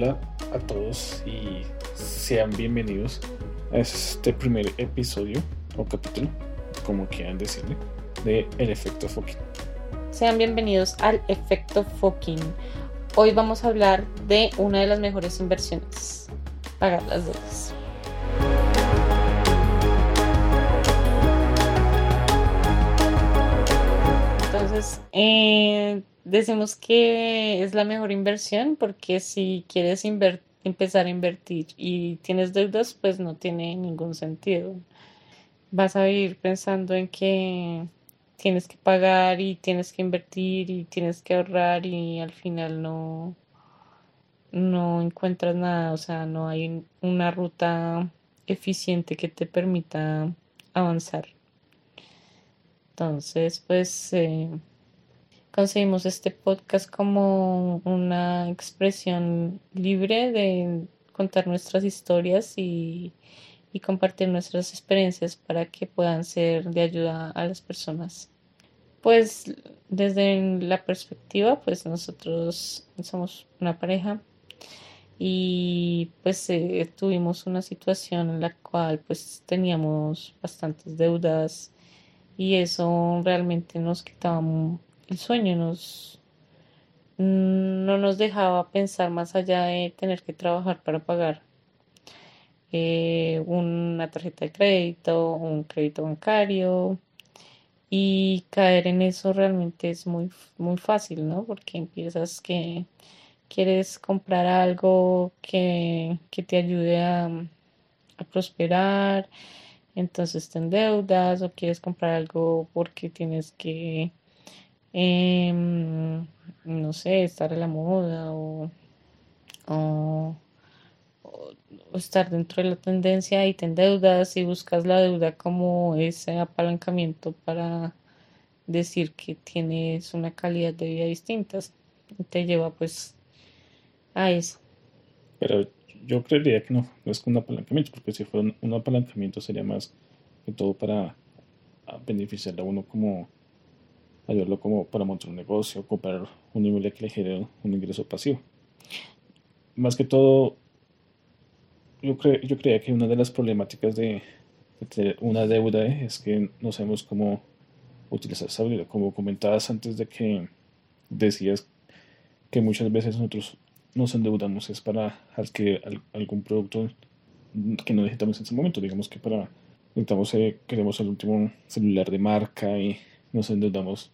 Hola a todos y sean bienvenidos a este primer episodio o capítulo, como quieran decirle, de El Efecto Fucking. Sean bienvenidos al Efecto Fucking. Hoy vamos a hablar de una de las mejores inversiones, pagar las deudas. Eh, decimos que es la mejor inversión porque si quieres empezar a invertir y tienes deudas, pues no tiene ningún sentido. Vas a ir pensando en que tienes que pagar y tienes que invertir y tienes que ahorrar y al final no, no encuentras nada, o sea, no hay una ruta eficiente que te permita avanzar. Entonces, pues eh, conseguimos este podcast como una expresión libre de contar nuestras historias y, compartir nuestras experiencias para que puedan ser de ayuda a las personas. Pues desde la perspectiva, pues nosotros somos una pareja y pues eh, tuvimos una situación en la cual pues teníamos bastantes deudas y eso realmente nos quitaba el sueño nos no nos dejaba pensar más allá de tener que trabajar para pagar eh, una tarjeta de crédito, un crédito bancario y caer en eso realmente es muy, muy fácil, ¿no? Porque empiezas que quieres comprar algo que, te ayude a, a prosperar, entonces te endeudas o quieres comprar algo porque tienes que Em, no sé, estar a la moda o, estar dentro de la tendencia y te endeudas y buscas la deuda como ese apalancamiento para decir que tienes una calidad de vida distinta. Te lleva pues a eso. Pero yo creería que no, no es un apalancamiento, porque si fuera un apalancamiento sería más que todo para beneficiar a uno como ayudarlo como para montar un negocio, comprar un inmueble que le genere un ingreso pasivo. Más que todo, yo, creo, yo creía que una de las problemáticas de, tener una deuda es que no sabemos cómo utilizar esa deuda. Como comentabas antes de que decías que muchas veces nosotros nos endeudamos es para adquirir algún producto que no necesitamos en ese momento. Digamos que para necesitamos, eh, queremos el último celular de marca y nos endeudamos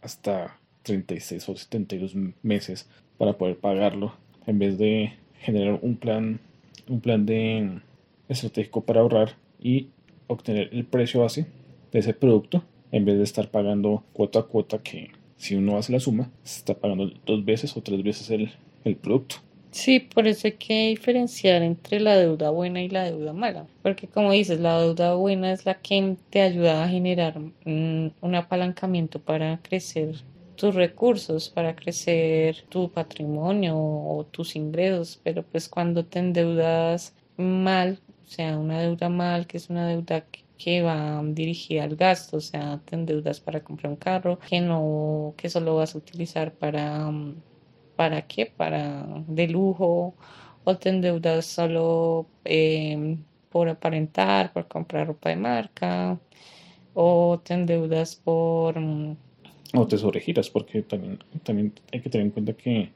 hasta 36 o 72 meses para poder pagarlo en vez de generar un plan un plan de estratégico para ahorrar y obtener el precio base de ese producto en vez de estar pagando cuota a cuota que si uno hace la suma se está pagando dos veces o tres veces el, el producto Sí, por eso hay que diferenciar entre la deuda buena y la deuda mala, porque como dices, la deuda buena es la que te ayuda a generar un apalancamiento para crecer tus recursos, para crecer tu patrimonio o tus ingresos, pero pues cuando te endeudas mal, o sea, una deuda mal, que es una deuda que va dirigida al gasto, o sea, te endeudas para comprar un carro que no, que solo vas a utilizar para ¿Para qué? Para de lujo o te endeudas solo eh, por aparentar, por comprar ropa de marca o te endeudas por... Mm, o te sobregiras porque también, también hay que tener en cuenta que,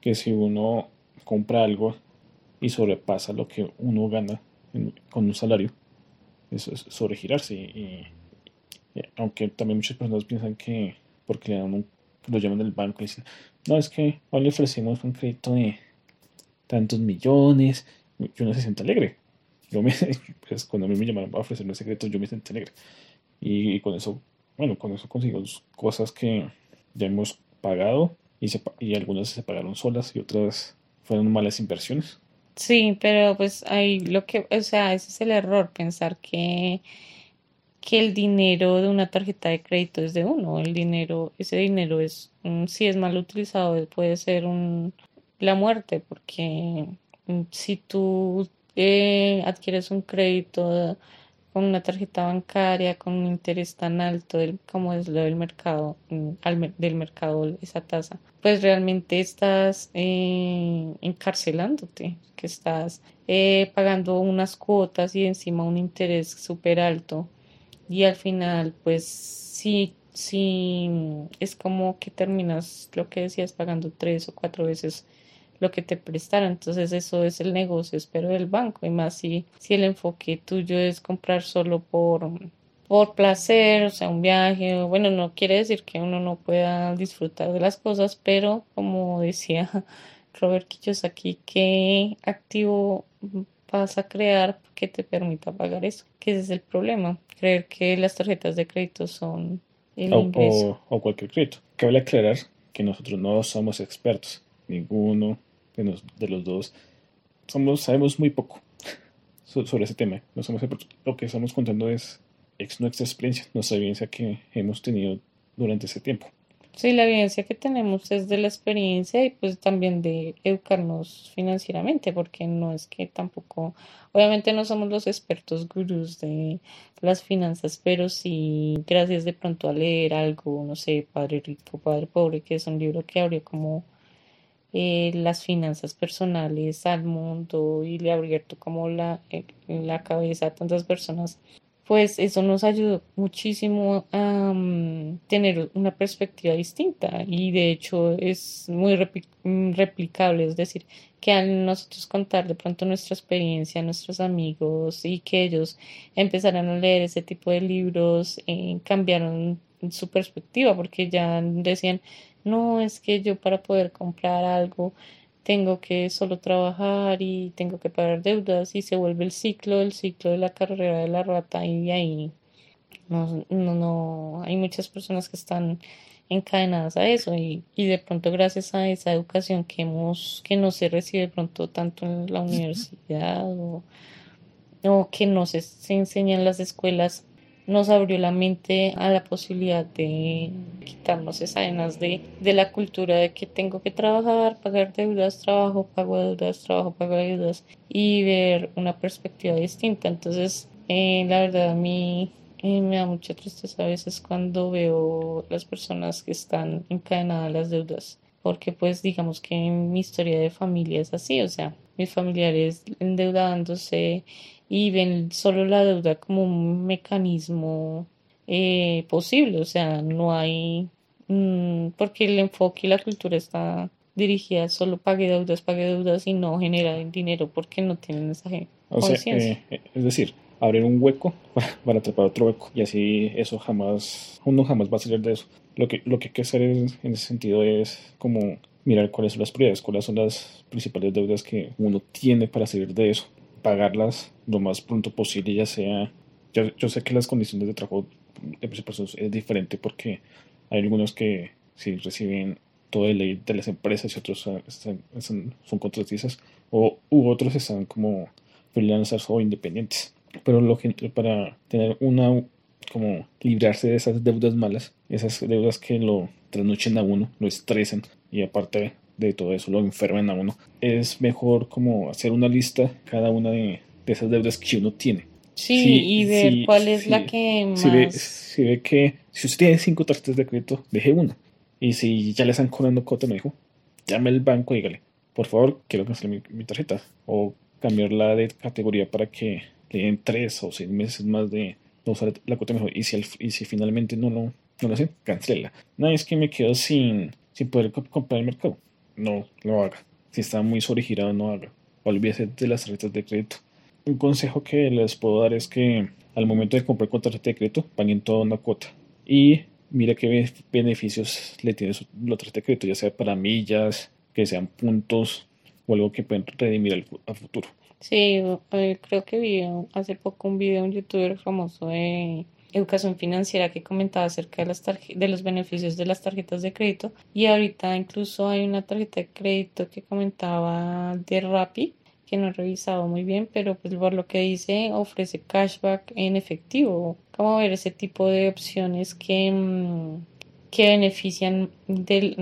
que si uno compra algo y sobrepasa lo que uno gana con un salario, eso es sobregirarse. Y, aunque también muchas personas piensan que porque le dan un, lo llaman del banco y dicen, no, es que hoy le ofrecimos un crédito de tantos millones. Yo no se siente alegre. Yo me, pues cuando a mí me llamaron para ofrecerme ese crédito, yo me sentí alegre. Y, con eso, bueno, con eso conseguimos cosas que ya hemos pagado y, y algunas se pagaron solas y otras fueron malas inversiones. Sí, pero pues ahí lo que, o sea, ese es el error, pensar que que el dinero de una tarjeta de crédito es de uno. El dinero, ese dinero es, si es mal utilizado, puede ser un, la muerte, porque mm, si tú eh, adquieres un crédito con una tarjeta bancaria con un interés tan alto como es lo del mercado, mm, del mercado, esa tasa, pues realmente estás eh, encarcelándote, que estás eh, pagando unas cuotas y encima un interés súper alto y al final pues sí, sí, es como que terminas lo que decías pagando tres o cuatro veces lo que te prestaron. Entonces eso es el negocio, espero, del banco. Y más si, si el enfoque tuyo es comprar solo por, por placer, o sea, un viaje. Bueno, no quiere decir que uno no pueda disfrutar de las cosas, pero como decía Robert aquí ¿qué activo vas a crear que te permita pagar eso? Que ese es el problema. Creer que las tarjetas de crédito son el o, ingreso. O, o cualquier crédito. Cabe aclarar que nosotros no somos expertos. Ninguno de, los dos, somos, sabemos muy poco sobre ese tema. No somos, lo que estamos contando es ex, nuestra experiencia, nuestra evidencia que hemos tenido durante ese tiempo. Sí, la evidencia que tenemos es de la experiencia y pues también de educarnos financieramente, porque no es que tampoco, obviamente no somos los expertos gurús de las finanzas, pero sí, gracias de pronto a leer algo, no sé, Padre Rico, Padre Pobre, que es un libro que abrió como eh, las finanzas personales al mundo y le ha abierto como la, eh, la cabeza a tantas personas, pues eso nos ayudó muchísimo a mm, tener una perspectiva distinta. Y de hecho es muy mm, replicable, es decir, que al nosotros contar de pronto nuestra experiencia a nuestros amigos y que ellos empezaran a leer ese tipo de libros, eh, cambiaron su perspectiva porque ya decían, no, es que yo para poder comprar algo tengo que solo trabajar y tengo que pagar deudas y se vuelve el ciclo, el ciclo de la carrera de la rata y ahí no, no, no, hay muchas personas que están encadenadas a eso y, y de pronto gracias a esa educación que hemos, que no se recibe de pronto tanto en la universidad o, o que no se, se enseña en las escuelas nos abrió la mente a la posibilidad de quitarnos esas de, de la cultura de que tengo que trabajar, pagar deudas, trabajo, pago deudas, trabajo, pago deudas y ver una perspectiva distinta. Entonces, eh, la verdad a mí eh, me da mucha tristeza a veces cuando veo las personas que están encadenadas a las deudas porque pues digamos que mi historia de familia es así, o sea, mis familiares endeudándose y ven solo la deuda como un mecanismo eh, posible, o sea, no hay, mm, porque el enfoque y la cultura está dirigida solo pague deudas, pague deudas y no genera dinero porque no tienen esa conciencia. Eh, es decir, abrir un hueco para, atrapar otro hueco y así eso jamás, uno jamás va a salir de eso. Lo que, lo que hay que hacer en ese sentido es como mirar cuáles son las prioridades, cuáles son las principales deudas que uno tiene para salir de eso pagarlas lo más pronto posible, ya sea, yo, yo sé que las condiciones de trabajo de personas es diferente porque hay algunos que si reciben todo el ley de las empresas y otros son, son contratistas o u otros están como freelancers o independientes. Pero lo que para tener una como librarse de esas deudas malas, esas deudas que lo trasnochen a uno, lo estresan y aparte de todo eso, lo enferman a uno. Es mejor como hacer una lista cada una de, esas deudas que uno tiene. Sí, y ver cuál es la que más... Si ve, si ve, que si usted tiene cinco tarjetas de crédito, deje una. Y si ya le están cobrando cuota, me dijo, llame al banco y dígale, por favor, quiero cancelar mi, tarjeta. O cambiarla de categoría para que le den tres o seis meses más de no usar la cuota mejor. Y si, y si finalmente no lo, no lo hacen, cancela. No es que me quedo sin, sin poder comprar el mercado no lo haga. Si está muy sobregirado, no haga. Olvídese de las tarjetas de crédito. Un consejo que les puedo dar es que al momento de comprar con tarjeta de crédito, paguen toda una cuota. Y mira qué beneficios le tiene la tarjeta de crédito, ya sea para millas, que sean puntos o algo que pueden redimir al, futuro. Sí, creo que vi hace poco un video de un youtuber famoso de educación financiera que comentaba acerca de, las de los beneficios de las tarjetas de crédito y ahorita incluso hay una tarjeta de crédito que comentaba de Rappi que no he revisado muy bien, pero pues por lo que dice ofrece cashback en efectivo. ¿Cómo ver ese tipo de opciones que, mm, que benefician del,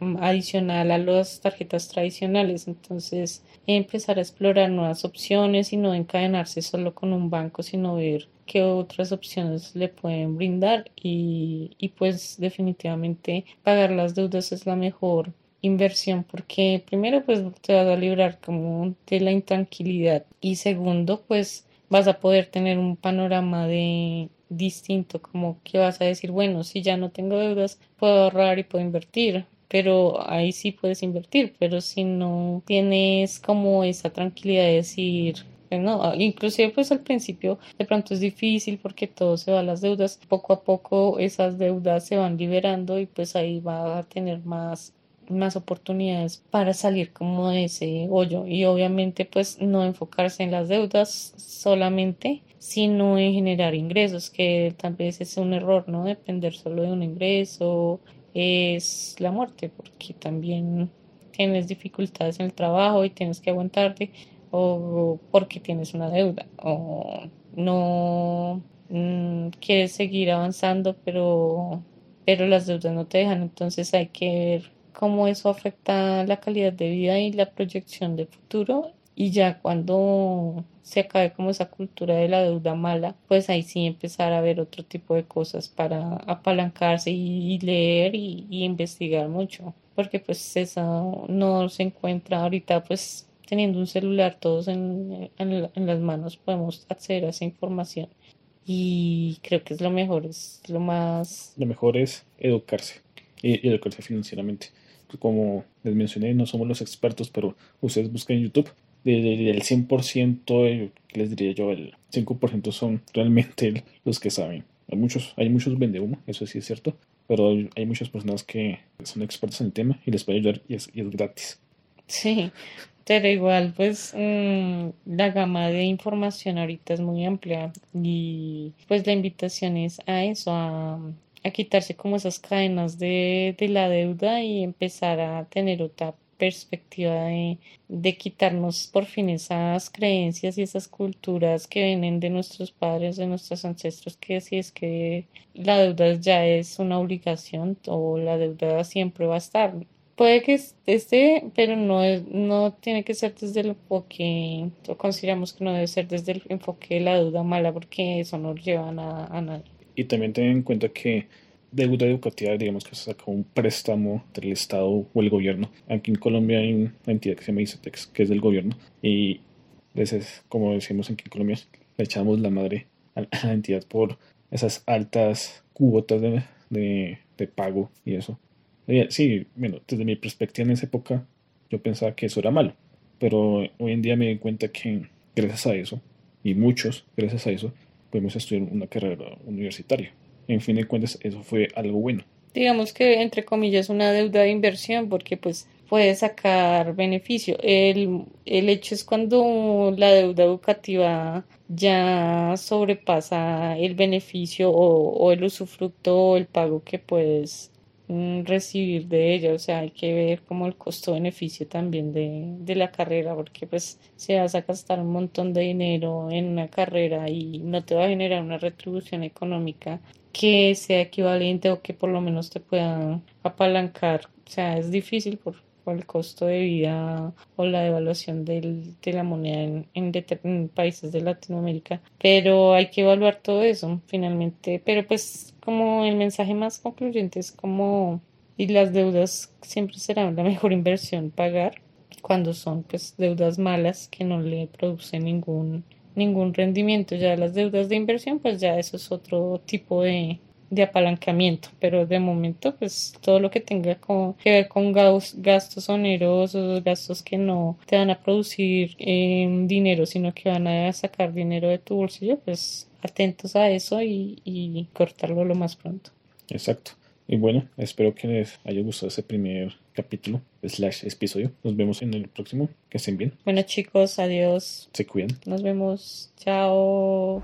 mm, adicional a las tarjetas tradicionales. Entonces, empezar a explorar nuevas opciones y no encadenarse solo con un banco, sino ver qué otras opciones le pueden brindar y, y pues definitivamente pagar las deudas es la mejor inversión porque primero pues te vas a librar como de la intranquilidad y segundo pues vas a poder tener un panorama de distinto como que vas a decir bueno si ya no tengo deudas puedo ahorrar y puedo invertir pero ahí sí puedes invertir pero si no tienes como esa tranquilidad de decir no, inclusive pues al principio de pronto es difícil porque todo se va a las deudas, poco a poco esas deudas se van liberando y pues ahí va a tener más más oportunidades para salir como de ese hoyo. Y obviamente pues no enfocarse en las deudas solamente sino en generar ingresos que tal vez es un error no depender solo de un ingreso es la muerte porque también tienes dificultades en el trabajo y tienes que aguantarte o porque tienes una deuda o no mm, quieres seguir avanzando pero pero las deudas no te dejan. Entonces hay que ver cómo eso afecta la calidad de vida y la proyección de futuro. Y ya cuando se acabe como esa cultura de la deuda mala, pues ahí sí empezar a ver otro tipo de cosas para apalancarse y, leer y, investigar mucho, porque pues eso no se encuentra ahorita pues teniendo un celular todos en, en las manos podemos acceder a esa información. Y creo que es lo mejor, es lo más... Lo mejor es educarse y educarse financieramente como les mencioné, no somos los expertos, pero ustedes buscan en YouTube. Del 100%, les diría yo, el 5% son realmente los que saben. Hay muchos, hay muchos vende humo, eso sí es cierto, pero hay, muchas personas que son expertas en el tema y les puede ayudar y es, gratis. Sí, pero igual, pues mm, la gama de información ahorita es muy amplia y pues la invitación es a eso, a, a quitarse como esas cadenas de, de la deuda y empezar a tener otra perspectiva de, de, quitarnos por fin esas creencias y esas culturas que vienen de nuestros padres, de nuestros ancestros, que si es que la deuda ya es una obligación o la deuda siempre va a estar. Puede que esté, pero no, no tiene que ser desde el enfoque, consideramos que no debe ser desde el enfoque de la deuda mala, porque eso no lleva a nada. A nada. Y también ten en cuenta que deuda educativa, digamos que se saca un préstamo del Estado o el gobierno. Aquí en Colombia hay una entidad que se llama ICETEX, que es del gobierno, y veces, como decimos aquí en Colombia, le echamos la madre a la entidad por esas altas cuotas de, de, pago y eso. Sí, bueno, desde mi perspectiva en esa época yo pensaba que eso era malo, pero hoy en día me doy cuenta que gracias a eso, y muchos gracias a eso, podemos estudiar una carrera universitaria. En fin de cuentas, eso fue algo bueno. Digamos que, entre comillas, una deuda de inversión, porque pues puede sacar beneficio. El, el hecho es cuando la deuda educativa ya sobrepasa el beneficio o, o el usufructo o el pago que puedes recibir de ella, o sea, hay que ver como el costo-beneficio también de, de, la carrera, porque pues si vas a gastar un montón de dinero en una carrera y no te va a generar una retribución económica que sea equivalente o que por lo menos te pueda apalancar, o sea, es difícil por, por el costo de vida o la devaluación del, de la moneda en, en, países de Latinoamérica. Pero hay que evaluar todo eso finalmente. Pero pues como el mensaje más concluyente es como y las deudas siempre serán la mejor inversión pagar cuando son pues deudas malas que no le producen ningún ningún rendimiento ya las deudas de inversión pues ya eso es otro tipo de, de apalancamiento, pero de momento pues todo lo que tenga que ver con gastos onerosos, gastos que no te van a producir em, dinero, sino que van a sacar dinero de tu bolsillo, pues atentos a eso y, y cortarlo lo más pronto. Exacto. Y bueno, espero que les haya gustado ese primer capítulo, slash episodio. Nos vemos en el próximo. Que estén bien. Bueno chicos, adiós. Se cuidan. Nos vemos. Chao.